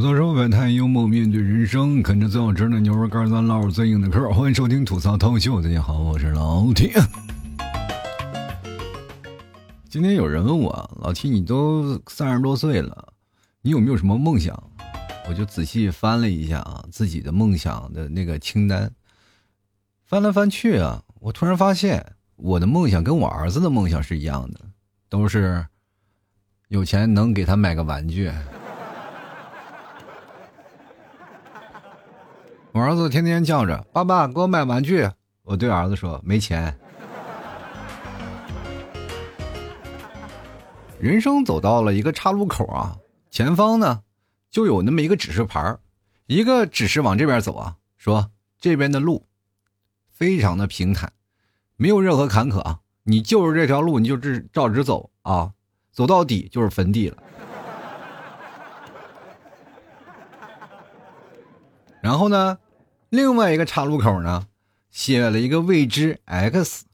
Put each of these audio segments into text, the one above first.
吐槽生活百态，幽默面对人生，啃着最好吃的牛肉干，咱唠最硬的嗑。欢迎收听吐槽脱口秀，大家好，我是老 T。今天有人问我，老 T，你都三十多岁了，你有没有什么梦想？我就仔细翻了一下啊，自己的梦想的那个清单，翻来翻去啊，我突然发现，我的梦想跟我儿子的梦想是一样的，都是有钱能给他买个玩具。我儿子天天叫着“爸爸，给我买玩具”，我对儿子说：“没钱。”人生走到了一个岔路口啊，前方呢？就有那么一个指示牌一个指示往这边走啊，说这边的路非常的平坦，没有任何坎坷啊，你就是这条路，你就直照直走啊，走到底就是坟地了。然后呢，另外一个岔路口呢，写了一个未知 x，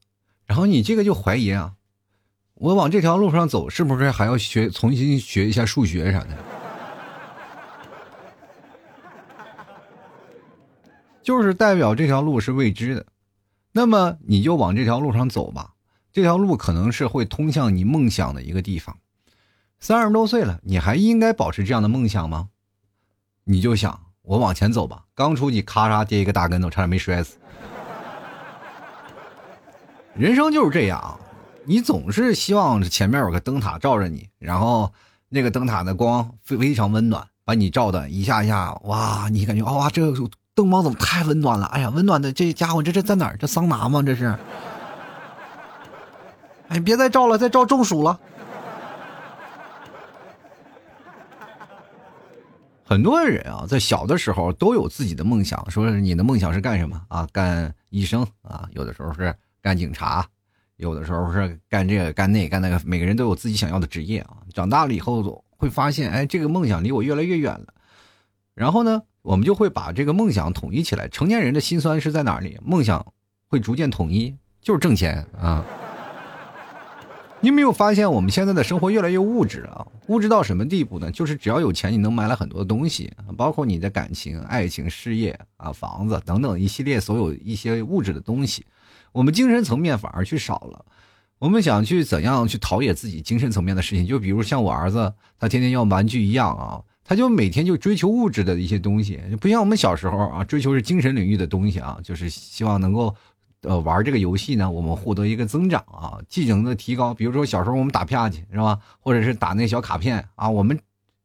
然后你这个就怀疑啊，我往这条路上走，是不是还要学重新学一下数学啥的？就是代表这条路是未知的，那么你就往这条路上走吧。这条路可能是会通向你梦想的一个地方。三十多岁了，你还应该保持这样的梦想吗？你就想我往前走吧。刚出去，咔嚓跌一个大跟头，差点没摔死。人生就是这样，你总是希望前面有个灯塔照着你，然后那个灯塔的光非非常温暖，把你照的一下一下，哇，你感觉哇这。灯光怎么太温暖了？哎呀，温暖的这家伙，这这在哪儿？这桑拿吗？这是？哎，别再照了，再照中暑了。很多人啊，在小的时候都有自己的梦想，说你的梦想是干什么啊？干医生啊？有的时候是干警察，有的时候是干这个干那干那个。每个人都有自己想要的职业啊。长大了以后会发现，哎，这个梦想离我越来越远了。然后呢？我们就会把这个梦想统一起来。成年人的心酸是在哪里？梦想会逐渐统一，就是挣钱啊！你没有发现我们现在的生活越来越物质啊？物质到什么地步呢？就是只要有钱，你能买来很多东西，包括你的感情、爱情、事业啊、房子等等一系列所有一些物质的东西。我们精神层面反而去少了。我们想去怎样去陶冶自己精神层面的事情？就比如像我儿子，他天天要玩具一样啊。他就每天就追求物质的一些东西，不像我们小时候啊，追求是精神领域的东西啊，就是希望能够，呃，玩这个游戏呢，我们获得一个增长啊，技能的提高。比如说小时候我们打啪去是吧，或者是打那小卡片啊，我们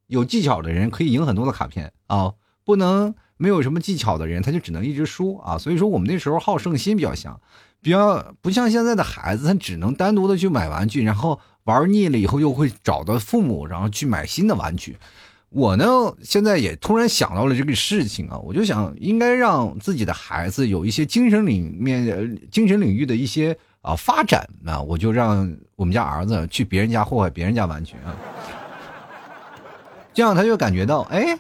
有技巧的人可以赢很多的卡片啊，不能没有什么技巧的人他就只能一直输啊。所以说我们那时候好胜心比较强，比较不像现在的孩子，他只能单独的去买玩具，然后玩腻了以后又会找到父母，然后去买新的玩具。我呢，现在也突然想到了这个事情啊，我就想应该让自己的孩子有一些精神领面、精神领域的一些啊发展啊，我就让我们家儿子去别人家祸害别人家玩具啊，这样他就感觉到，哎，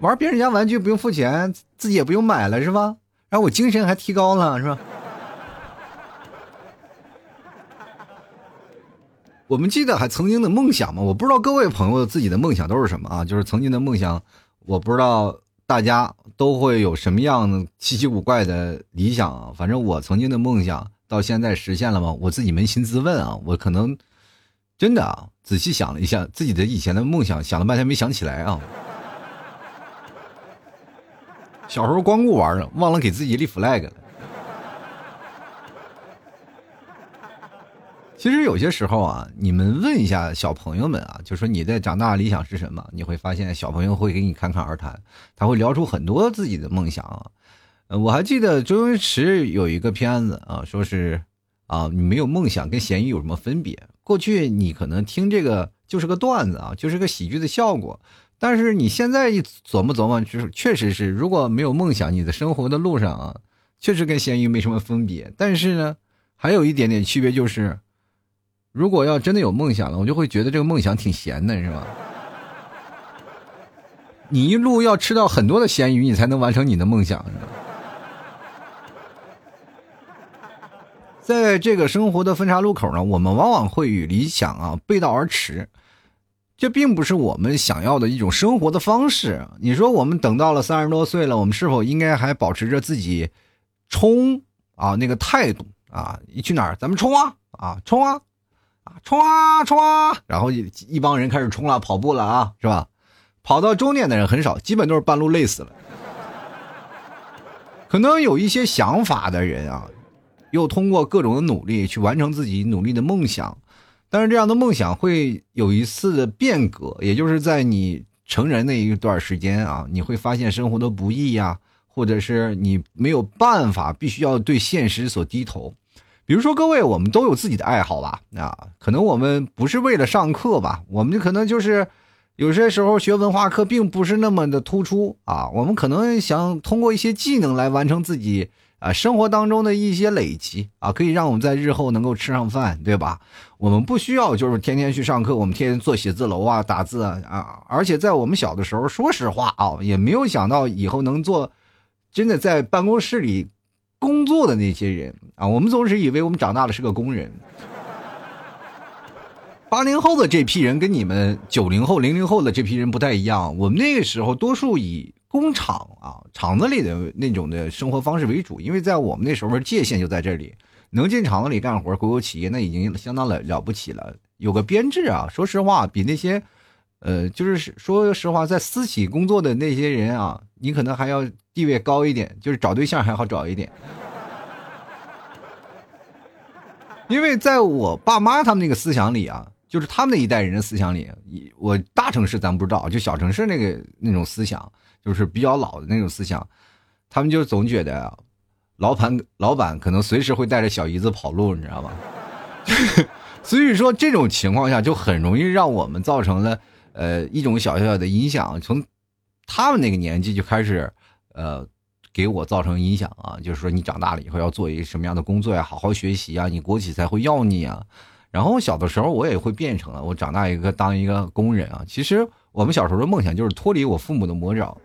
玩别人家玩具不用付钱，自己也不用买了，是吧？然后我精神还提高了，是吧？我们记得还曾经的梦想吗？我不知道各位朋友自己的梦想都是什么啊？就是曾经的梦想，我不知道大家都会有什么样的稀奇古怪的理想啊。反正我曾经的梦想到现在实现了吗？我自己扪心自问啊，我可能真的啊，仔细想了一下自己的以前的梦想，想了半天没想起来啊。小时候光顾玩了，忘了给自己立 flag 了。其实有些时候啊，你们问一下小朋友们啊，就说你在长大理想是什么？你会发现小朋友会给你侃侃而谈，他会聊出很多自己的梦想啊。我还记得周星驰有一个片子啊，说是啊，你没有梦想跟咸鱼有什么分别？过去你可能听这个就是个段子啊，就是个喜剧的效果，但是你现在一琢磨琢磨，就是确实是，如果没有梦想，你的生活的路上啊，确实跟咸鱼没什么分别。但是呢，还有一点点区别就是。如果要真的有梦想了，我就会觉得这个梦想挺闲的，是吧？你一路要吃到很多的咸鱼，你才能完成你的梦想。在这个生活的分岔路口呢，我们往往会与理想啊背道而驰。这并不是我们想要的一种生活的方式。你说我们等到了三十多岁了，我们是否应该还保持着自己冲啊那个态度啊？一去哪儿，咱们冲啊啊冲啊冲啊冲啊！然后一一帮人开始冲了，跑步了啊，是吧？跑到终点的人很少，基本都是半路累死了。可能有一些想法的人啊，又通过各种的努力去完成自己努力的梦想。但是这样的梦想会有一次的变革，也就是在你成人那一段时间啊，你会发现生活的不易呀，或者是你没有办法，必须要对现实所低头。比如说，各位，我们都有自己的爱好吧？啊，可能我们不是为了上课吧，我们可能就是有些时候学文化课并不是那么的突出啊，我们可能想通过一些技能来完成自己。啊，生活当中的一些累积啊，可以让我们在日后能够吃上饭，对吧？我们不需要就是天天去上课，我们天天做写字楼啊、打字啊啊！而且在我们小的时候，说实话啊，也没有想到以后能做真的在办公室里工作的那些人啊。我们总是以为我们长大了是个工人。八零后的这批人跟你们九零后、零零后的这批人不太一样，我们那个时候多数以。工厂啊，厂子里的那种的生活方式为主，因为在我们那时候界限就在这里，能进厂子里干活，国有企业那已经相当了了不起了。有个编制啊，说实话，比那些，呃，就是说实话，在私企工作的那些人啊，你可能还要地位高一点，就是找对象还好找一点。因为在我爸妈他们那个思想里啊，就是他们那一代人的思想里，我大城市咱不知道，就小城市那个那种思想。就是比较老的那种思想，他们就总觉得，老板老板可能随时会带着小姨子跑路，你知道吗？所以说这种情况下就很容易让我们造成了呃一种小小的影响，从他们那个年纪就开始呃给我造成影响啊，就是说你长大了以后要做一个什么样的工作呀，好好学习啊，你国企才会要你啊。然后小的时候我也会变成了我长大一个当一个工人啊。其实我们小时候的梦想就是脱离我父母的魔爪。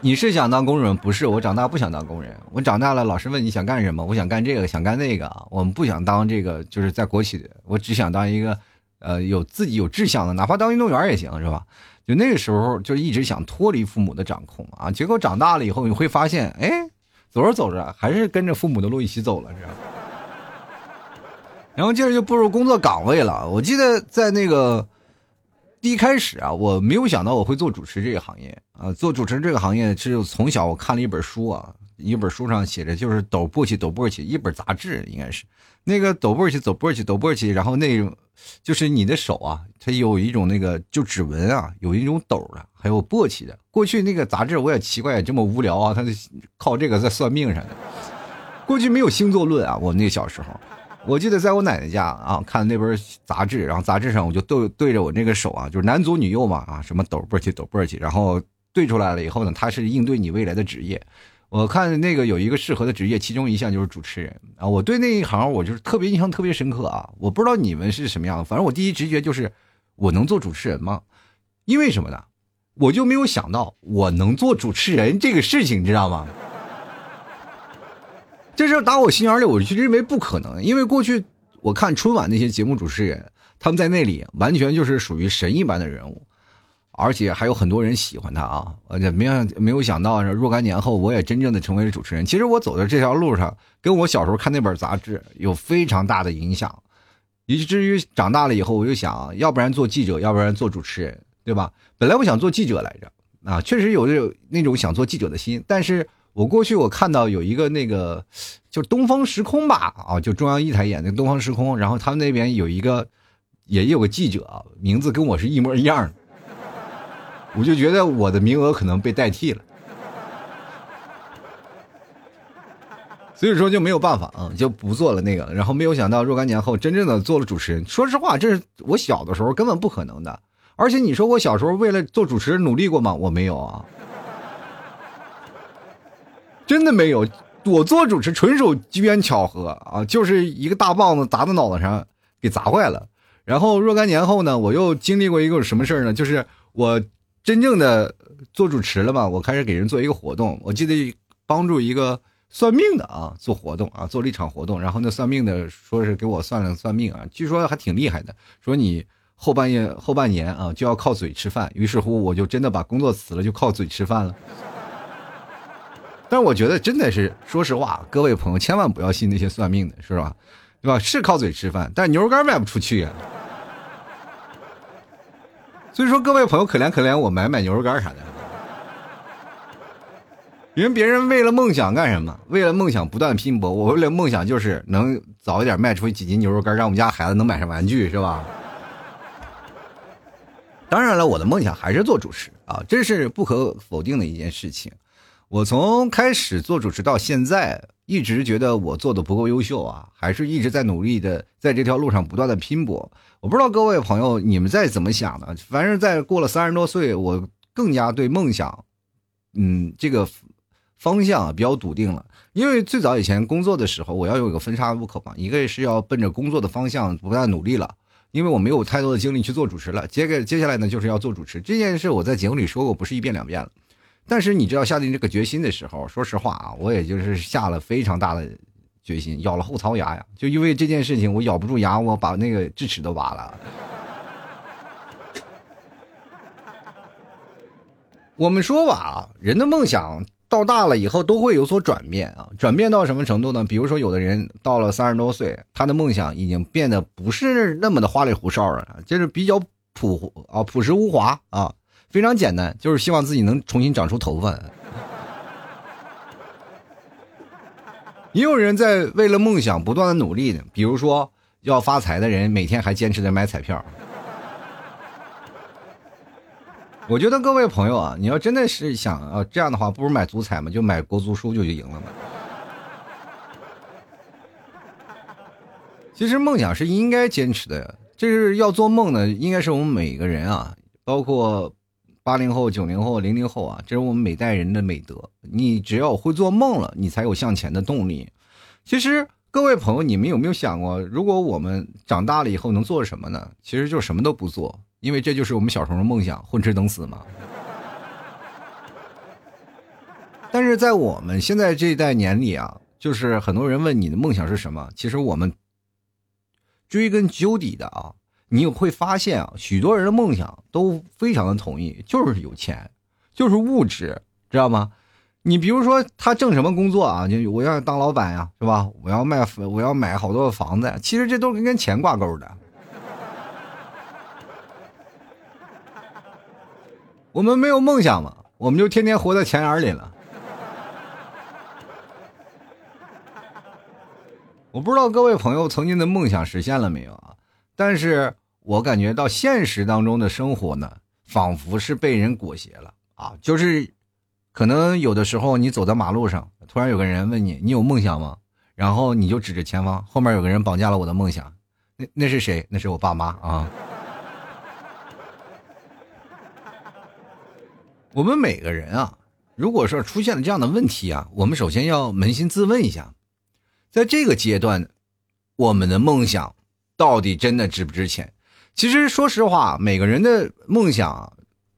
你是想当工人？不是，我长大不想当工人。我长大了，老师问你想干什么？我想干这个，想干那个。我们不想当这个，就是在国企，我只想当一个，呃，有自己有志向的，哪怕当运动员也行，是吧？就那个时候，就一直想脱离父母的掌控啊。结果长大了以后，你会发现，哎，走着走着，还是跟着父母的路一起走了，是吧？然后接着就步入工作岗位了。我记得在那个。第一开始啊，我没有想到我会做主持这个行业啊！做主持这个行业是从小我看了一本书啊，一本书上写着就是抖簸箕抖簸箕，一本杂志应该是那个抖簸箕抖簸箕抖簸箕，然后那就是你的手啊，它有一种那个就指纹啊，有一种抖的，还有簸箕的。过去那个杂志我也奇怪，这么无聊啊，它靠这个在算命啥的。过去没有星座论啊，我那小时候。我记得在我奶奶家啊，看那本杂志，然后杂志上我就对对着我那个手啊，就是男左女右嘛啊，什么抖簸箕抖簸箕，然后对出来了以后呢，它是应对你未来的职业。我看那个有一个适合的职业，其中一项就是主持人啊。我对那一行我就是特别印象特别深刻啊。我不知道你们是什么样的，反正我第一直觉就是我能做主持人吗？因为什么呢？我就没有想到我能做主持人这个事情，你知道吗？这事打我心眼里，我就认为不可能，因为过去我看春晚那些节目主持人，他们在那里完全就是属于神一般的人物，而且还有很多人喜欢他啊！而且没有没有想到，若干年后我也真正的成为了主持人。其实我走在这条路上，跟我小时候看那本杂志有非常大的影响，以至于长大了以后，我就想要不然做记者，要不然做主持人，对吧？本来我想做记者来着，啊，确实有这种那种想做记者的心，但是。我过去我看到有一个那个，就东方时空吧，啊，就中央一台演的东方时空，然后他们那边有一个，也有个记者，名字跟我是一模一样的，我就觉得我的名额可能被代替了，所以说就没有办法啊，就不做了那个，然后没有想到若干年后真正的做了主持人，说实话，这是我小的时候根本不可能的，而且你说我小时候为了做主持人努力过吗？我没有啊。真的没有，我做主持纯属机缘巧合啊，就是一个大棒子砸在脑袋上，给砸坏了。然后若干年后呢，我又经历过一个什么事呢？就是我真正的做主持了嘛，我开始给人做一个活动。我记得帮助一个算命的啊做活动啊，做了一场活动。然后那算命的说是给我算了算命啊，据说还挺厉害的，说你后半夜后半年啊就要靠嘴吃饭，于是乎我就真的把工作辞了，就靠嘴吃饭了。但我觉得真的是，说实话，各位朋友千万不要信那些算命的，是吧？对吧？是靠嘴吃饭，但牛肉干卖不出去呀。所以说，各位朋友可怜可怜我，买买牛肉干啥的。因为别人为了梦想干什么？为了梦想不断拼搏。我为了梦想就是能早一点卖出几斤牛肉干，让我们家孩子能买上玩具，是吧？当然了，我的梦想还是做主持啊，这是不可否定的一件事情。我从开始做主持到现在，一直觉得我做的不够优秀啊，还是一直在努力的，在这条路上不断的拼搏。我不知道各位朋友你们在怎么想的，反正在过了三十多岁，我更加对梦想，嗯，这个方向比较笃定了。因为最早以前工作的时候，我要有一个分叉路口嘛，一个是要奔着工作的方向不断努力了，因为我没有太多的精力去做主持了。接个接下来呢，就是要做主持这件事，我在节目里说过，不是一遍两遍了。但是你知道下定这个决心的时候，说实话啊，我也就是下了非常大的决心，咬了后槽牙呀。就因为这件事情，我咬不住牙，我把那个智齿都挖了。我们说吧啊，人的梦想到大了以后都会有所转变啊。转变到什么程度呢？比如说，有的人到了三十多岁，他的梦想已经变得不是那么的花里胡哨了，就是比较朴啊朴实无华啊。非常简单，就是希望自己能重新长出头发。也有人在为了梦想不断的努力的，比如说要发财的人，每天还坚持在买彩票。我觉得各位朋友啊，你要真的是想啊这样的话，不如买足彩嘛，就买国足输就就赢了嘛。其实梦想是应该坚持的，这是要做梦呢，应该是我们每个人啊，包括。八零后、九零后、零零后啊，这是我们每代人的美德。你只要会做梦了，你才有向前的动力。其实，各位朋友，你们有没有想过，如果我们长大了以后能做什么呢？其实就什么都不做，因为这就是我们小时候的梦想，混吃等死嘛。但是在我们现在这一代年里啊，就是很多人问你的梦想是什么，其实我们追根究底的啊。你会发现啊，许多人的梦想都非常的统一，就是有钱，就是物质，知道吗？你比如说他挣什么工作啊？就我要当老板呀，是吧？我要卖，我要买好多的房子，其实这都是跟钱挂钩的。我们没有梦想嘛，我们就天天活在钱眼里了。我不知道各位朋友曾经的梦想实现了没有啊？但是我感觉到现实当中的生活呢，仿佛是被人裹挟了啊！就是，可能有的时候你走在马路上，突然有个人问你：“你有梦想吗？”然后你就指着前方，后面有个人绑架了我的梦想。那那是谁？那是我爸妈啊！我们每个人啊，如果说出现了这样的问题啊，我们首先要扪心自问一下，在这个阶段，我们的梦想。到底真的值不值钱？其实说实话，每个人的梦想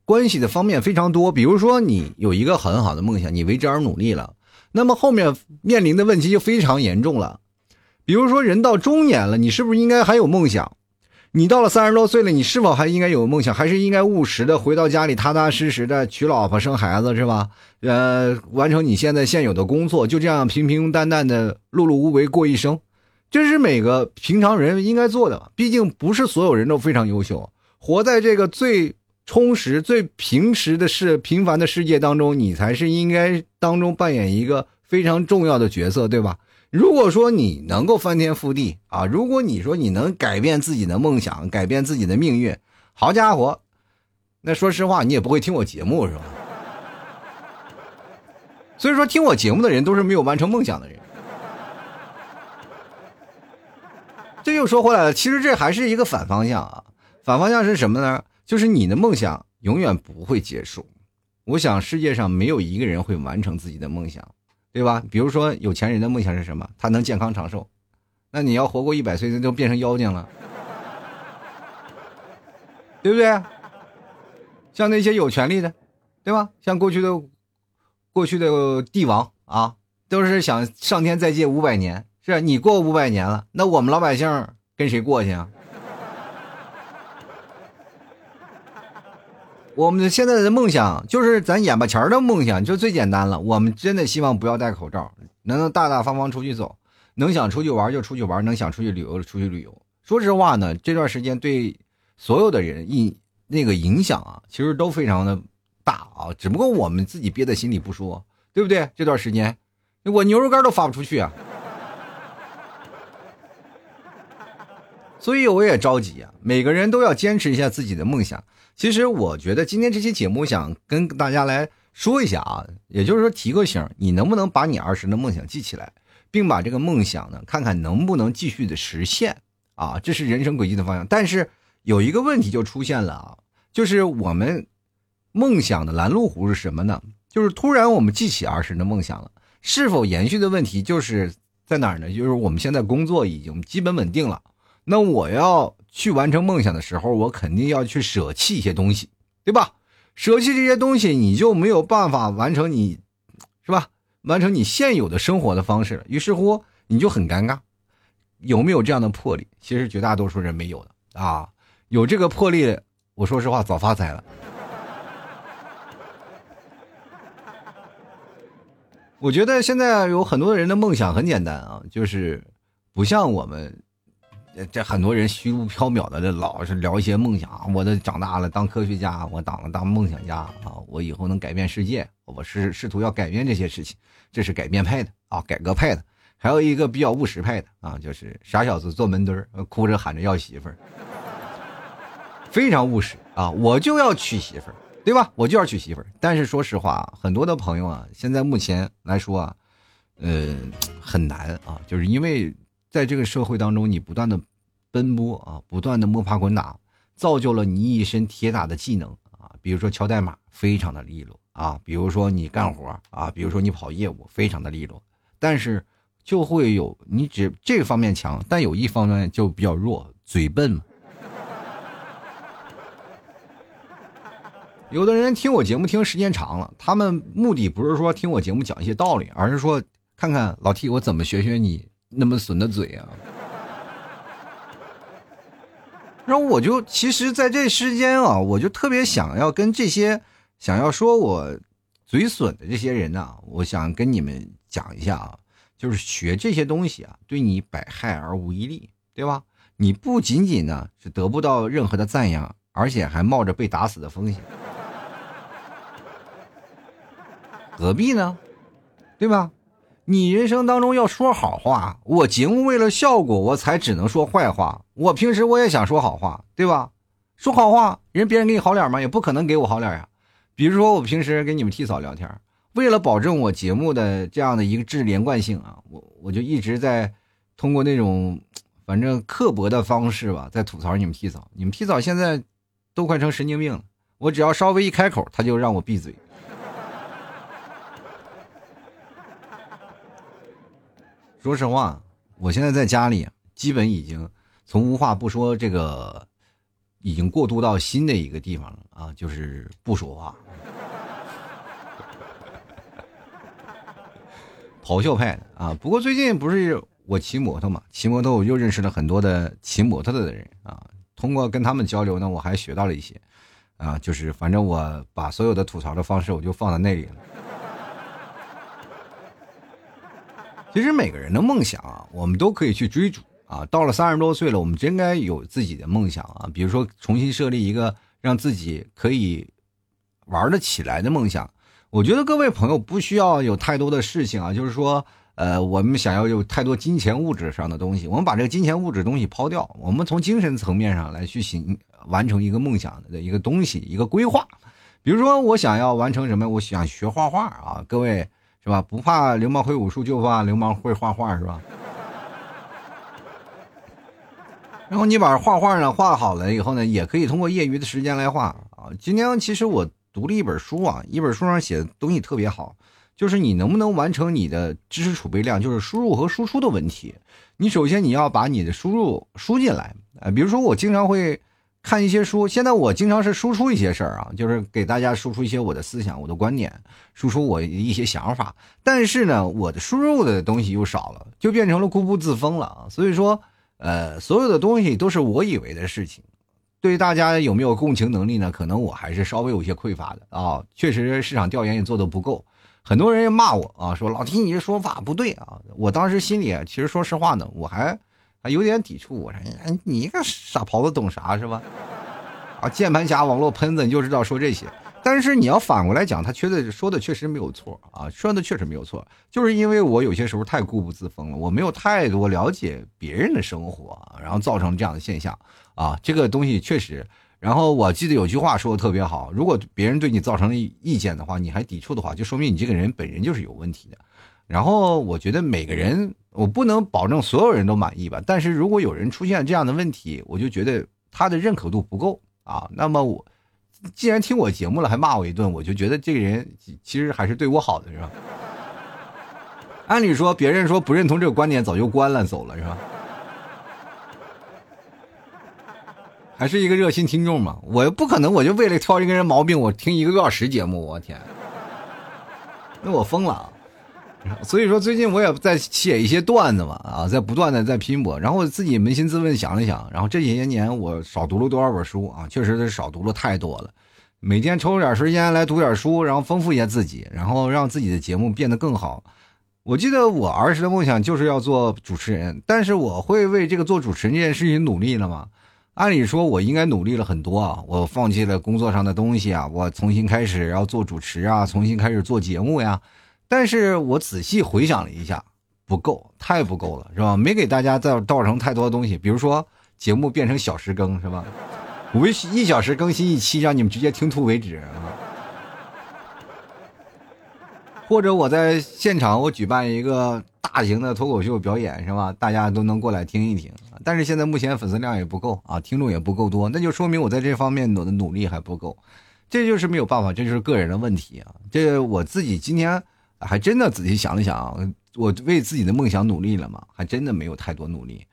关系的方面非常多。比如说，你有一个很好的梦想，你为之而努力了，那么后面面临的问题就非常严重了。比如说，人到中年了，你是不是应该还有梦想？你到了三十多岁了，你是否还应该有梦想？还是应该务实的回到家里，踏踏实实的娶老婆生孩子，是吧？呃，完成你现在现有的工作，就这样平平淡淡的、碌碌无为过一生。这是每个平常人应该做的，毕竟不是所有人都非常优秀。活在这个最充实、最平时的世平凡的世界当中，你才是应该当中扮演一个非常重要的角色，对吧？如果说你能够翻天覆地啊，如果你说你能改变自己的梦想，改变自己的命运，好家伙，那说实话，你也不会听我节目，是吧？所以说，听我节目的人都是没有完成梦想的人。这又说回来了，其实这还是一个反方向啊！反方向是什么呢？就是你的梦想永远不会结束。我想世界上没有一个人会完成自己的梦想，对吧？比如说有钱人的梦想是什么？他能健康长寿。那你要活过一百岁，那就变成妖精了，对不对？像那些有权利的，对吧？像过去的过去的帝王啊，都是想上天再借五百年。是你过五百年了，那我们老百姓跟谁过去啊？我们现在的梦想就是咱眼巴前的梦想，就最简单了。我们真的希望不要戴口罩，能大大方方出去走，能想出去玩就出去玩，能想出去旅游就出去旅游。说实话呢，这段时间对所有的人影那个影响啊，其实都非常的大啊。只不过我们自己憋在心里不说，对不对？这段时间我牛肉干都发不出去啊。所以我也着急啊！每个人都要坚持一下自己的梦想。其实我觉得今天这期节目想跟大家来说一下啊，也就是说提个醒，你能不能把你儿时的梦想记起来，并把这个梦想呢，看看能不能继续的实现啊？这是人生轨迹的方向。但是有一个问题就出现了啊，就是我们梦想的拦路虎是什么呢？就是突然我们记起儿时的梦想了，是否延续的问题就是在哪儿呢？就是我们现在工作已经基本稳定了。那我要去完成梦想的时候，我肯定要去舍弃一些东西，对吧？舍弃这些东西，你就没有办法完成你，是吧？完成你现有的生活的方式了。于是乎，你就很尴尬。有没有这样的魄力？其实绝大多数人没有的啊。有这个魄力，我说实话，早发财了。我觉得现在有很多人的梦想很简单啊，就是不像我们。这很多人虚无缥缈的，这老是聊一些梦想。我的长大了当科学家，我当了当梦想家啊！我以后能改变世界，我是试图要改变这些事情。这是改变派的啊，改革派的。还有一个比较务实派的啊，就是傻小子坐门墩儿，哭着喊着要媳妇儿，非常务实啊！我就要娶媳妇儿，对吧？我就要娶媳妇儿。但是说实话，很多的朋友啊，现在目前来说啊，呃，很难啊，就是因为在这个社会当中，你不断的。奔波啊，不断的摸爬滚打，造就了你一身铁打的技能啊。比如说敲代码，非常的利落啊；比如说你干活啊；比如说你跑业务，非常的利落。但是就会有你只这个方面强，但有一方面就比较弱，嘴笨嘛。有的人听我节目听时间长了，他们目的不是说听我节目讲一些道理，而是说看看老 T 我怎么学学你那么损的嘴啊。然后我就其实，在这时间啊，我就特别想要跟这些想要说我嘴损的这些人呢，我想跟你们讲一下啊，就是学这些东西啊，对你百害而无一利，对吧？你不仅仅呢是得不到任何的赞扬，而且还冒着被打死的风险，何必呢？对吧？你人生当中要说好话，我节目为了效果，我才只能说坏话。我平时我也想说好话，对吧？说好话，人别人给你好脸吗？也不可能给我好脸呀。比如说我平时跟你们替嫂聊天，为了保证我节目的这样的一个质连贯性啊，我我就一直在通过那种反正刻薄的方式吧，在吐槽你们替嫂。你们替嫂现在都快成神经病了，我只要稍微一开口，他就让我闭嘴。说实话，我现在在家里，基本已经从无话不说这个，已经过渡到新的一个地方了啊，就是不说话，咆哮派的啊。不过最近不是我骑摩托嘛，骑摩托我又认识了很多的骑摩托的人啊。通过跟他们交流呢，我还学到了一些啊，就是反正我把所有的吐槽的方式我就放在那里了。其实每个人的梦想啊，我们都可以去追逐啊。到了三十多岁了，我们真该有自己的梦想啊。比如说，重新设立一个让自己可以玩得起来的梦想。我觉得各位朋友不需要有太多的事情啊，就是说，呃，我们想要有太多金钱物质上的东西，我们把这个金钱物质东西抛掉，我们从精神层面上来去行完成一个梦想的一个东西，一个规划。比如说，我想要完成什么？我想学画画啊，各位。是吧？不怕流氓会武术，就怕流氓会画画，是吧？然后你把画画呢画好了以后呢，也可以通过业余的时间来画啊。今天其实我读了一本书啊，一本书上写的东西特别好，就是你能不能完成你的知识储备量，就是输入和输出的问题。你首先你要把你的输入输进来啊，比如说我经常会。看一些书，现在我经常是输出一些事儿啊，就是给大家输出一些我的思想、我的观点，输出我一些想法。但是呢，我的输入的东西又少了，就变成了固步自封了啊。所以说，呃，所有的东西都是我以为的事情，对于大家有没有共情能力呢？可能我还是稍微有些匮乏的啊。确实市场调研也做的不够，很多人也骂我啊，说老提你这说法不对啊。我当时心里其实说实话呢，我还还有点抵触。我说你一个傻狍子懂啥是吧？啊，键盘侠、网络喷子，你就知道说这些。但是你要反过来讲，他确实说的确实没有错啊，说的确实没有错，就是因为我有些时候太固步自封了，我没有太多了解别人的生活，然后造成这样的现象啊。这个东西确实，然后我记得有句话说的特别好，如果别人对你造成了意见的话，你还抵触的话，就说明你这个人本人就是有问题的。然后我觉得每个人，我不能保证所有人都满意吧，但是如果有人出现这样的问题，我就觉得他的认可度不够啊。那么我。既然听我节目了，还骂我一顿，我就觉得这个人其实还是对我好的，是吧？按理说，别人说不认同这个观点，早就关了走了，是吧？还是一个热心听众嘛，我不可能，我就为了挑一个人毛病，我听一个多小时节目，我天，那我疯了。所以说，最近我也在写一些段子嘛，啊，在不断的在拼搏，然后我自己扪心自问想了想，然后这些年我少读了多少本书啊？确实是少读了太多了。每天抽出点时间来读点书，然后丰富一下自己，然后让自己的节目变得更好。我记得我儿时的梦想就是要做主持人，但是我会为这个做主持人这件事情努力了吗？按理说我应该努力了很多啊，我放弃了工作上的东西啊，我重新开始要做主持啊，重新开始做节目呀。但是我仔细回想了一下，不够，太不够了，是吧？没给大家造造成太多的东西，比如说节目变成小时更，是吧？我一小时更新一期，让你们直接听吐为止！或者我在现场我举办一个大型的脱口秀表演，是吧？大家都能过来听一听。但是现在目前粉丝量也不够啊，听众也不够多，那就说明我在这方面努的努力还不够，这就是没有办法，这就是个人的问题啊。这我自己今天。还真的仔细想了想，我为自己的梦想努力了吗？还真的没有太多努力。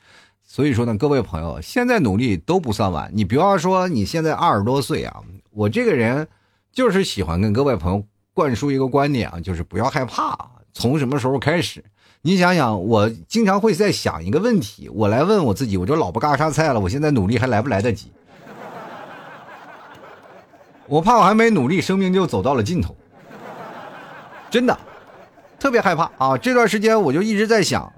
所以说呢，各位朋友，现在努力都不算晚。你不要说你现在二十多岁啊，我这个人就是喜欢跟各位朋友灌输一个观点啊，就是不要害怕。从什么时候开始？你想想，我经常会在想一个问题，我来问我自己：我这老不嘎啥菜了？我现在努力还来不来得及？我怕我还没努力，生命就走到了尽头。真的。特别害怕啊！这段时间我就一直在想，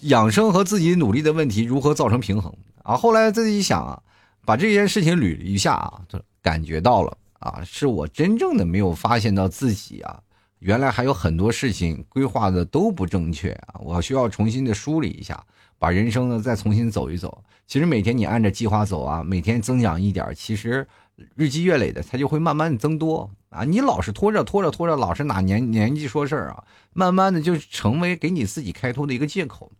养生和自己努力的问题如何造成平衡啊？后来自己想啊，把这件事情捋一下啊，就感觉到了啊，是我真正的没有发现到自己啊，原来还有很多事情规划的都不正确啊！我需要重新的梳理一下，把人生呢再重新走一走。其实每天你按着计划走啊，每天增长一点，其实日积月累的，它就会慢慢的增多。啊，你老是拖着拖着拖着，老是拿年年纪说事儿啊，慢慢的就成为给你自己开脱的一个借口，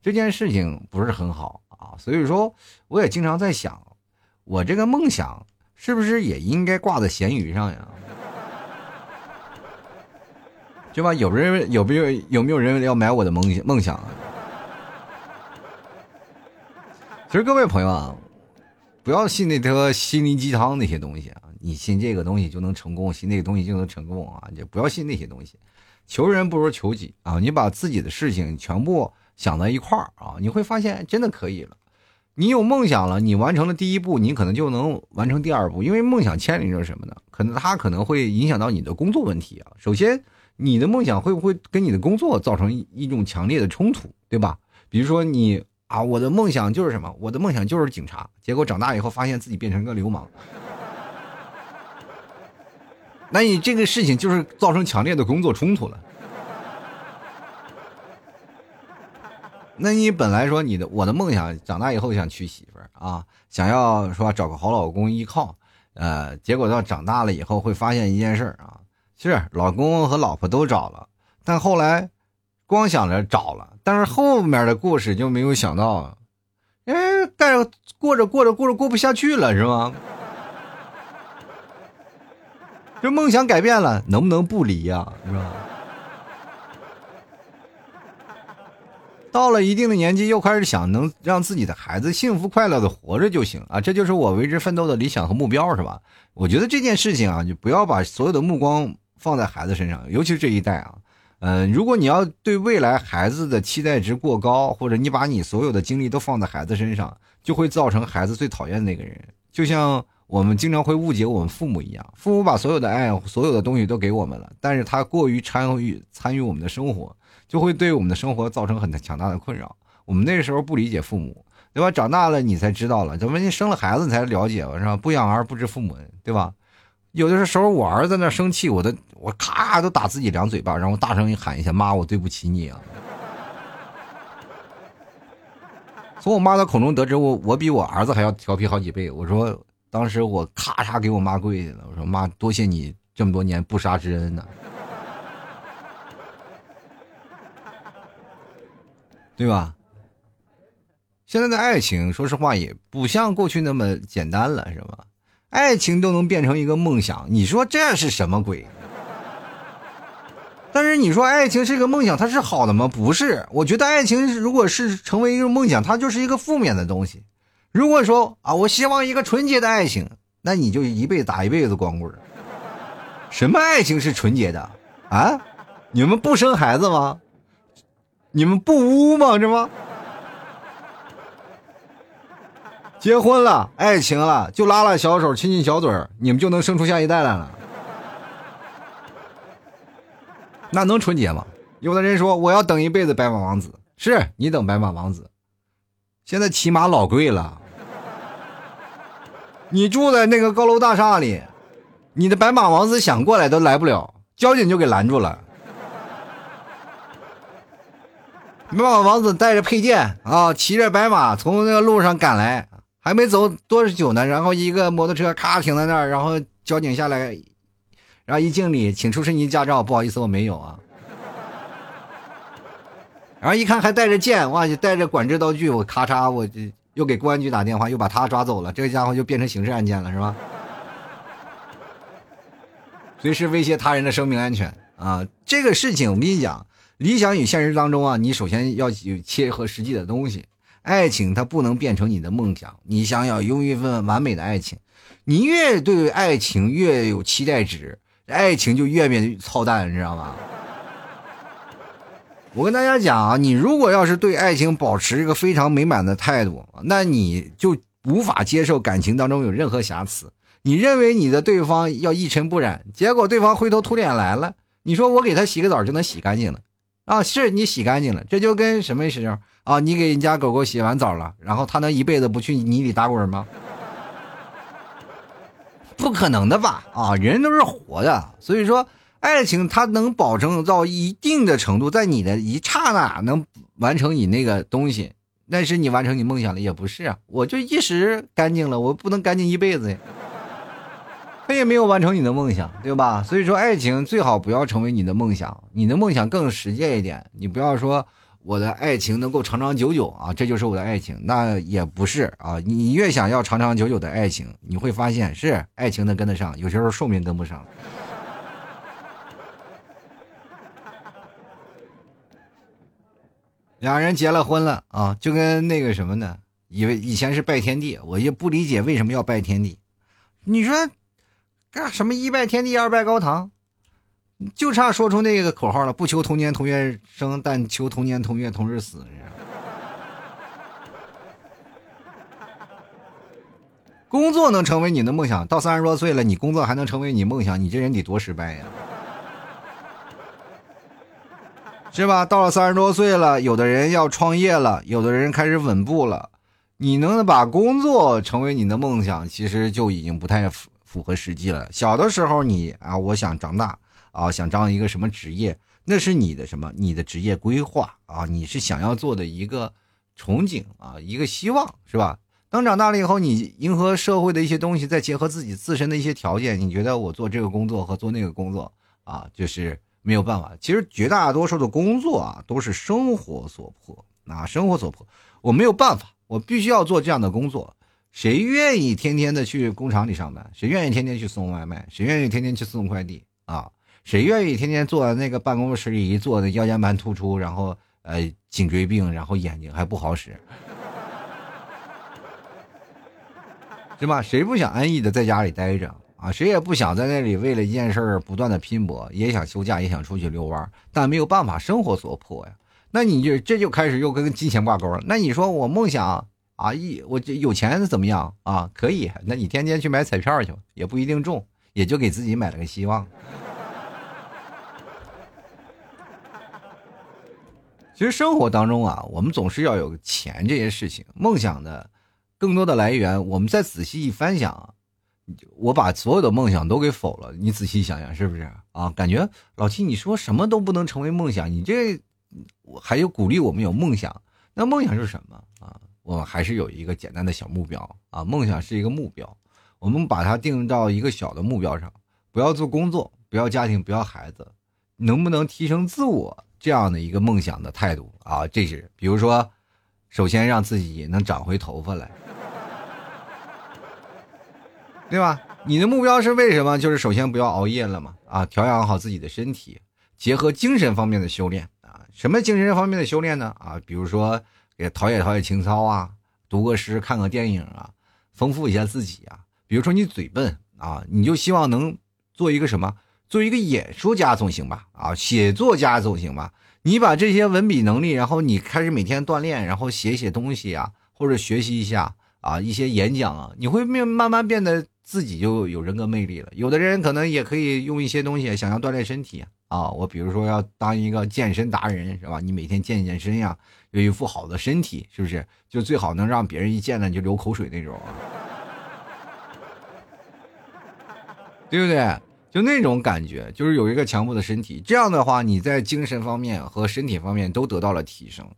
这件事情不是很好啊。所以说，我也经常在想，我这个梦想是不是也应该挂在咸鱼上呀？对吧？有人有没有有没有人要买我的梦梦想啊？其实各位朋友啊，不要信那些心灵鸡汤那些东西啊。你信这个东西就能成功，信那个东西就能成功啊！就不要信那些东西，求人不如求己啊！你把自己的事情全部想在一块儿啊，你会发现真的可以了。你有梦想了，你完成了第一步，你可能就能完成第二步，因为梦想牵连着什么呢？可能它可能会影响到你的工作问题啊。首先，你的梦想会不会跟你的工作造成一种强烈的冲突，对吧？比如说你啊，我的梦想就是什么？我的梦想就是警察，结果长大以后发现自己变成个流氓。那你这个事情就是造成强烈的工作冲突了。那你本来说你的我的梦想长大以后想娶媳妇儿啊，想要说找个好老公依靠，呃，结果到长大了以后会发现一件事啊，是老公和老婆都找了，但后来光想着找了，但是后面的故事就没有想到，哎，但是过着过着过着过不下去了，是吗？这梦想改变了，能不能不离呀？是吧？到了一定的年纪，又开始想能让自己的孩子幸福快乐的活着就行啊！这就是我为之奋斗的理想和目标，是吧？我觉得这件事情啊，就不要把所有的目光放在孩子身上，尤其是这一代啊。嗯，如果你要对未来孩子的期待值过高，或者你把你所有的精力都放在孩子身上，就会造成孩子最讨厌那个人。就像我们经常会误解我们父母一样，父母把所有的爱、所有的东西都给我们了，但是他过于参与参与我们的生活，就会对我们的生活造成很强大的困扰。我们那个时候不理解父母，对吧？长大了你才知道了，怎么你生了孩子你才了解了是吧？不养儿不知父母恩，对吧？有的时候我儿子那生气，我都我咔都打自己两嘴巴，然后大声一喊一下：“妈，我对不起你啊！”从我妈的口中得知，我我比我儿子还要调皮好几倍。我说，当时我咔嚓给我妈跪下了。我说：“妈，多谢你这么多年不杀之恩呢，对吧？”现在的爱情，说实话也不像过去那么简单了，是吧？爱情都能变成一个梦想，你说这是什么鬼？但是你说爱情是个梦想，它是好的吗？不是，我觉得爱情如果是成为一个梦想，它就是一个负面的东西。如果说啊，我希望一个纯洁的爱情，那你就一辈子打一辈子光棍什么爱情是纯洁的啊？你们不生孩子吗？你们不污吗？这吗？结婚了，爱情了，就拉拉小手，亲亲小嘴你们就能生出下一代来了。那能纯洁吗？有的人说我要等一辈子白马王子，是你等白马王子，现在骑马老贵了。你住在那个高楼大厦里，你的白马王子想过来都来不了，交警就给拦住了。白马王子带着佩剑啊，骑着白马从那个路上赶来，还没走多久呢，然后一个摩托车咔停在那儿，然后交警下来。然后一敬礼，请出示您驾照。不好意思，我没有啊。然后一看还带着剑，哇，就带着管制刀具，我咔嚓，我就又给公安局打电话，又把他抓走了。这个家伙就变成刑事案件了，是吧？随时威胁他人的生命安全啊！这个事情我跟你讲，理想与现实当中啊，你首先要有切合实际的东西。爱情它不能变成你的梦想。你想要拥一份完美的爱情，你越对爱情越有期待值。爱情就越变操蛋，你知道吗？我跟大家讲啊，你如果要是对爱情保持一个非常美满的态度，那你就无法接受感情当中有任何瑕疵。你认为你的对方要一尘不染，结果对方灰头土脸来了。你说我给他洗个澡就能洗干净了啊？是你洗干净了，这就跟什么似的啊？你给人家狗狗洗完澡了，然后他能一辈子不去泥里打滚吗？不可能的吧？啊，人都是活的，所以说爱情它能保证到一定的程度，在你的一刹那能完成你那个东西，但是你完成你梦想了也不是啊。我就一时干净了，我不能干净一辈子呀。他也没有完成你的梦想，对吧？所以说爱情最好不要成为你的梦想，你的梦想更实践一点，你不要说。我的爱情能够长长久久啊，这就是我的爱情。那也不是啊，你越想要长长久久的爱情，你会发现是爱情能跟得上，有时候寿命跟不上。两人结了婚了啊，就跟那个什么呢？以为以前是拜天地，我也不理解为什么要拜天地。你说干什么一拜天地，二拜高堂？就差说出那个口号了，不求同年同月生，但求同年同月同日死。工作能成为你的梦想，到三十多岁了，你工作还能成为你梦想，你这人得多失败呀，是吧？到了三十多岁了，有的人要创业了，有的人开始稳步了，你能把工作成为你的梦想，其实就已经不太符符合实际了。小的时候，你啊，我想长大。啊，想当一个什么职业，那是你的什么？你的职业规划啊，你是想要做的一个憧憬啊，一个希望是吧？等长大了以后，你迎合社会的一些东西，再结合自己自身的一些条件，你觉得我做这个工作和做那个工作啊，就是没有办法。其实绝大多数的工作啊，都是生活所迫啊，生活所迫，我没有办法，我必须要做这样的工作。谁愿意天天的去工厂里上班？谁愿意天天去送外卖？谁愿意天天去送快递啊？谁愿意天天坐在那个办公室里一坐那腰间盘突出，然后呃颈椎病，然后眼睛还不好使，是吧？谁不想安逸的在家里待着啊？谁也不想在那里为了一件事不断的拼搏，也想休假，也想出去遛弯，但没有办法，生活所迫呀。那你就这就开始又跟金钱挂钩了。那你说我梦想啊，一我这有钱怎么样啊？可以，那你天天去买彩票去，也不一定中，也就给自己买了个希望。其实生活当中啊，我们总是要有钱这些事情，梦想的更多的来源，我们再仔细一翻想，我把所有的梦想都给否了。你仔细想想，是不是啊？感觉老七你说什么都不能成为梦想，你这我还有鼓励我们有梦想，那梦想是什么啊？我还是有一个简单的小目标啊。梦想是一个目标，我们把它定到一个小的目标上，不要做工作，不要家庭，不要孩子，能不能提升自我？这样的一个梦想的态度啊，这是比如说，首先让自己能长回头发来，对吧？你的目标是为什么？就是首先不要熬夜了嘛，啊，调养好自己的身体，结合精神方面的修炼啊。什么精神方面的修炼呢？啊，比如说给陶冶陶冶情操啊，读个诗，看个电影啊，丰富一下自己啊。比如说你嘴笨啊，你就希望能做一个什么？做一个演说家总行吧，啊，写作家总行吧。你把这些文笔能力，然后你开始每天锻炼，然后写写东西啊，或者学习一下啊，一些演讲啊，你会慢慢慢变得自己就有人格魅力了。有的人可能也可以用一些东西想要锻炼身体啊，我比如说要当一个健身达人，是吧？你每天健健身呀，有一副好的身体，是不是？就最好能让别人一见了就流口水那种，对不对？就那种感觉，就是有一个强迫的身体，这样的话，你在精神方面和身体方面都得到了提升。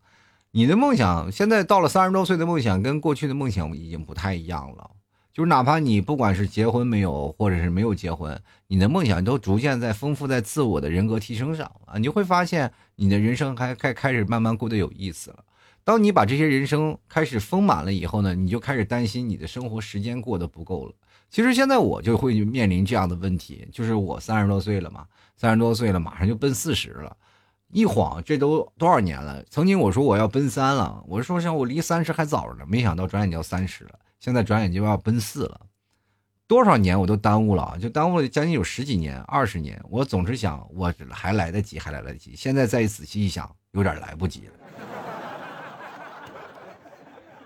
你的梦想现在到了三十多岁的梦想，跟过去的梦想已经不太一样了。就是哪怕你不管是结婚没有，或者是没有结婚，你的梦想都逐渐在丰富在自我的人格提升上啊，你就会发现你的人生还开开始慢慢过得有意思了。当你把这些人生开始丰满了以后呢，你就开始担心你的生活时间过得不够了。其实现在我就会面临这样的问题，就是我三十多岁了嘛，三十多岁了，马上就奔四十了，一晃这都多少年了？曾经我说我要奔三了，我说像我离三十还早着呢，没想到转眼就要三十了，现在转眼就要奔四了，多少年我都耽误了，就耽误了将近有十几年、二十年。我总是想我还来得及，还来得及。现在再仔细一想，有点来不及了。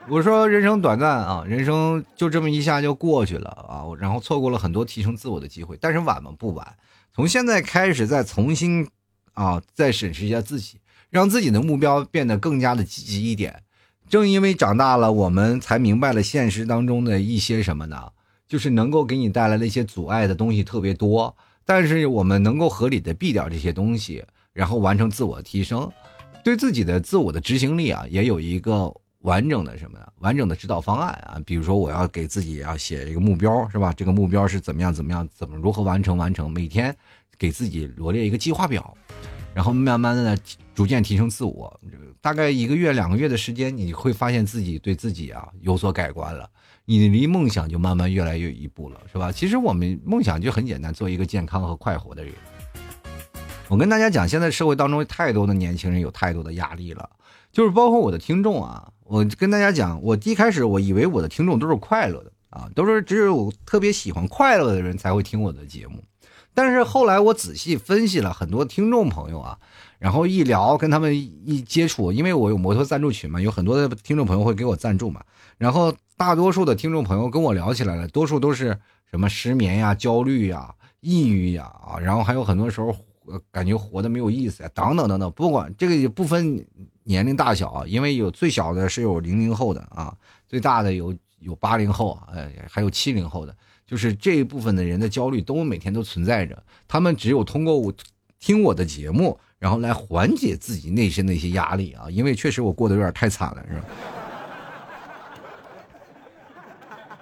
我说人生短暂啊，人生就这么一下就过去了啊，然后错过了很多提升自我的机会。但是晚吗？不晚，从现在开始再重新啊，再审视一下自己，让自己的目标变得更加的积极一点。正因为长大了，我们才明白了现实当中的一些什么呢？就是能够给你带来的一些阻碍的东西特别多，但是我们能够合理的避掉这些东西，然后完成自我提升，对自己的自我的执行力啊，也有一个。完整的什么呀？完整的指导方案啊，比如说我要给自己要写一个目标，是吧？这个目标是怎么样？怎么样？怎么如何完成？完成每天给自己罗列一个计划表，然后慢慢的逐渐提升自我。大概一个月、两个月的时间，你会发现自己对自己啊有所改观了，你离梦想就慢慢越来越一步了，是吧？其实我们梦想就很简单，做一个健康和快活的人。我跟大家讲，现在社会当中太多的年轻人有太多的压力了，就是包括我的听众啊。我跟大家讲，我一开始我以为我的听众都是快乐的啊，都是只有特别喜欢快乐的人才会听我的节目。但是后来我仔细分析了很多听众朋友啊，然后一聊跟他们一接触，因为我有摩托赞助群嘛，有很多的听众朋友会给我赞助嘛。然后大多数的听众朋友跟我聊起来了，多数都是什么失眠呀、焦虑呀、抑郁呀啊，然后还有很多时候感觉活的没有意思呀，等等等等，不管这个也不分。年龄大小啊，因为有最小的是有零零后的啊，最大的有有八零后，哎，还有七零后的，就是这一部分的人的焦虑都每天都存在着。他们只有通过我听我的节目，然后来缓解自己内心的一些压力啊，因为确实我过得有点太惨了，是吧？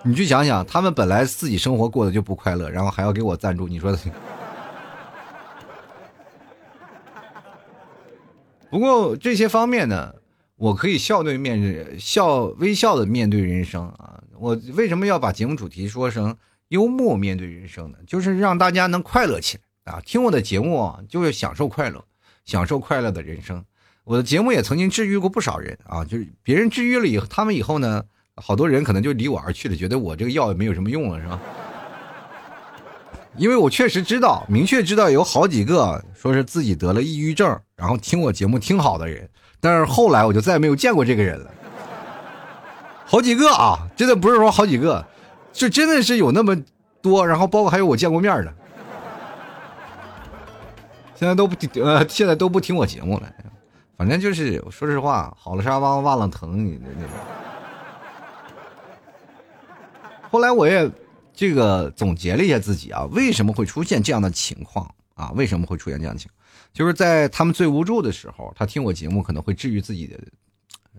你去想想，他们本来自己生活过得就不快乐，然后还要给我赞助，你说？不过这些方面呢，我可以笑对面笑微笑的面对人生啊！我为什么要把节目主题说成幽默面对人生呢？就是让大家能快乐起来啊！听我的节目啊，就是享受快乐，享受快乐的人生。我的节目也曾经治愈过不少人啊，就是别人治愈了以，他们以后呢，好多人可能就离我而去了，觉得我这个药也没有什么用了，是吧？因为我确实知道，明确知道有好几个说是自己得了抑郁症，然后听我节目听好的人，但是后来我就再也没有见过这个人了。好几个啊，真的不是说好几个，就真的是有那么多，然后包括还有我见过面的，现在都不听呃，现在都不听我节目了，反正就是说实话，好了伤疤忘了疼你的那种。后来我也这个总结了一下自己啊，为什么会出现这样的情况啊？为什么会出现这样的情况？就是在他们最无助的时候，他听我节目可能会治愈自己的，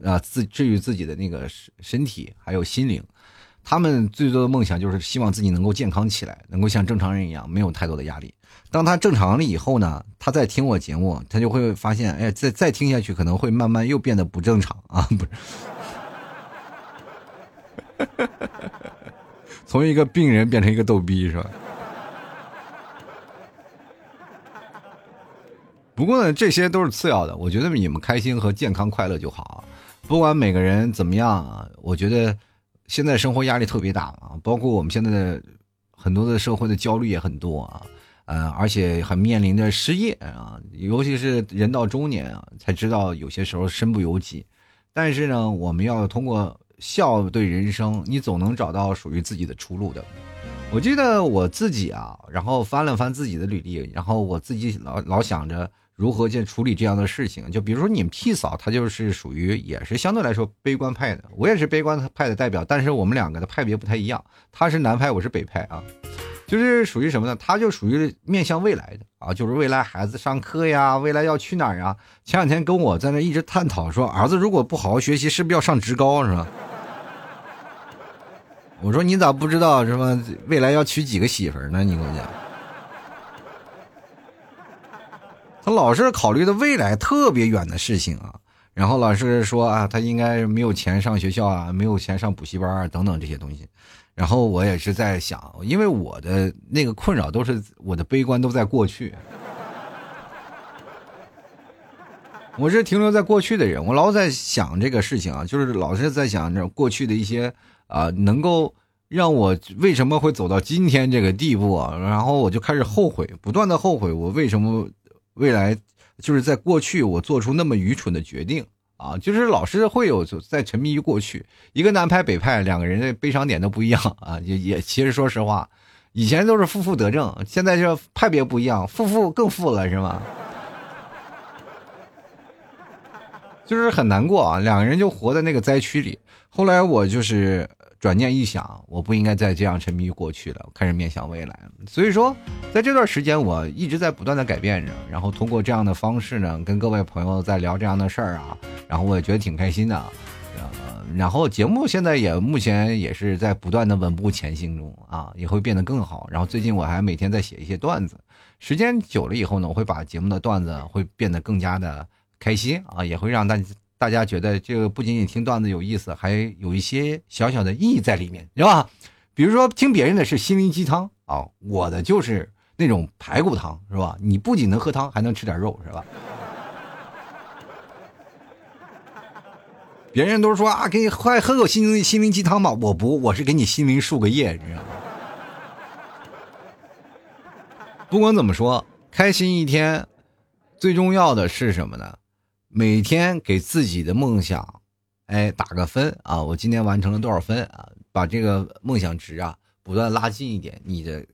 啊，自治愈自己的那个身身体还有心灵。他们最多的梦想就是希望自己能够健康起来，能够像正常人一样，没有太多的压力。当他正常了以后呢，他再听我节目，他就会发现，哎，再再听下去可能会慢慢又变得不正常啊，不是。从一个病人变成一个逗逼是吧？不过呢，这些都是次要的。我觉得你们开心和健康快乐就好。不管每个人怎么样啊，我觉得现在生活压力特别大啊，包括我们现在的很多的社会的焦虑也很多啊，呃，而且还面临着失业啊，尤其是人到中年啊，才知道有些时候身不由己。但是呢，我们要通过。笑对人生，你总能找到属于自己的出路的。我记得我自己啊，然后翻了翻自己的履历，然后我自己老老想着如何去处理这样的事情。就比如说你们 P 嫂，她就是属于也是相对来说悲观派的，我也是悲观派的代表，但是我们两个的派别不太一样，他是南派，我是北派啊。就是属于什么呢？他就属于面向未来的啊，就是未来孩子上课呀，未来要去哪儿啊？前两天跟我在那一直探讨说，儿子如果不好好学习，是不是要上职高是吧？我说你咋不知道什么未来要娶几个媳妇呢？你跟我讲，他老是考虑的未来特别远的事情啊，然后老是说啊，他应该没有钱上学校啊，没有钱上补习班啊，等等这些东西。然后我也是在想，因为我的那个困扰都是我的悲观都在过去，我是停留在过去的人，我老在想这个事情啊，就是老是在想着过去的一些。啊，能够让我为什么会走到今天这个地步啊？然后我就开始后悔，不断的后悔，我为什么未来就是在过去我做出那么愚蠢的决定啊？就是老是会有在沉迷于过去，一个南派北派两个人的悲伤点都不一样啊！也也其实说实话，以前都是负负得正，现在这派别不一样，负负更负了是吗？就是很难过啊，两个人就活在那个灾区里。后来我就是。转念一想，我不应该再这样沉迷于过去了，开始面向未来。所以说，在这段时间，我一直在不断的改变着，然后通过这样的方式呢，跟各位朋友在聊这样的事儿啊，然后我也觉得挺开心的。呃，然后节目现在也目前也是在不断的稳步前行中啊，也会变得更好。然后最近我还每天在写一些段子，时间久了以后呢，我会把节目的段子会变得更加的开心啊，也会让大家。大家觉得这个不仅仅听段子有意思，还有一些小小的意义在里面，是吧？比如说听别人的是心灵鸡汤啊，我的就是那种排骨汤，是吧？你不仅能喝汤，还能吃点肉，是吧？别人都说啊，给你快喝口心灵心灵鸡汤吧，我不，我是给你心灵树个叶，你知道吗？不管怎么说，开心一天，最重要的是什么呢？每天给自己的梦想，哎，打个分啊！我今天完成了多少分啊？把这个梦想值啊，不断拉近一点，你的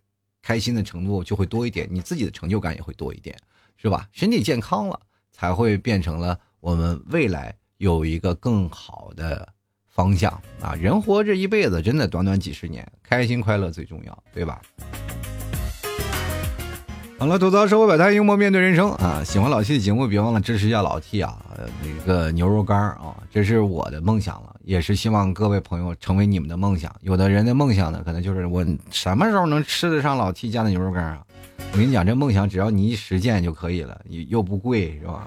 开心的程度就会多一点，你自己的成就感也会多一点，是吧？身体健康了，才会变成了我们未来有一个更好的方向啊！人活这一辈子，真的短短几十年，开心快乐最重要，对吧？好了，吐槽社会百态，幽默面对人生啊！喜欢老 T 的节目，别忘了支持一下老 T 啊！那个牛肉干啊，这是我的梦想了，也是希望各位朋友成为你们的梦想。有的人的梦想呢，可能就是我什么时候能吃得上老 T 家的牛肉干啊？我跟你讲，这梦想只要你一实践就可以了，又不贵，是吧？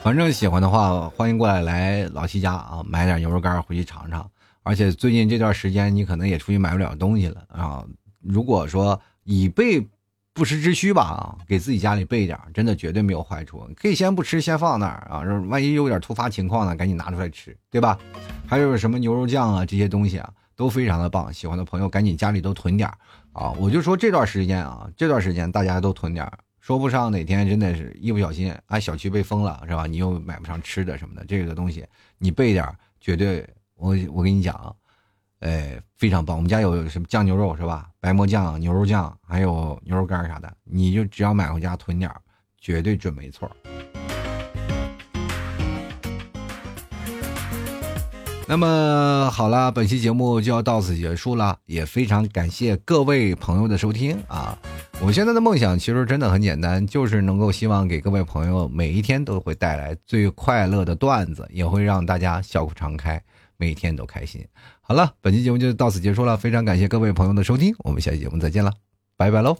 反正喜欢的话，欢迎过来来老 T 家啊，买点牛肉干回去尝尝。而且最近这段时间，你可能也出去买不了东西了啊。如果说以备不时之需吧，啊，给自己家里备一点真的绝对没有坏处。可以先不吃，先放那儿啊，万一有点突发情况呢，赶紧拿出来吃，对吧？还有什么牛肉酱啊，这些东西啊，都非常的棒。喜欢的朋友赶紧家里都囤点啊！我就说这段时间啊，这段时间大家都囤点说不上哪天真的是一不小心啊，小区被封了是吧？你又买不上吃的什么的，这个东西你备点绝对，我我跟你讲，哎，非常棒。我们家有什么酱牛肉是吧？白馍酱、牛肉酱，还有牛肉干啥的，你就只要买回家囤点绝对准没错。那么好了，本期节目就要到此结束了，也非常感谢各位朋友的收听啊！我现在的梦想其实真的很简单，就是能够希望给各位朋友每一天都会带来最快乐的段子，也会让大家笑口常开，每天都开心。好了，本期节目就到此结束了，非常感谢各位朋友的收听，我们下期节目再见了，拜拜喽！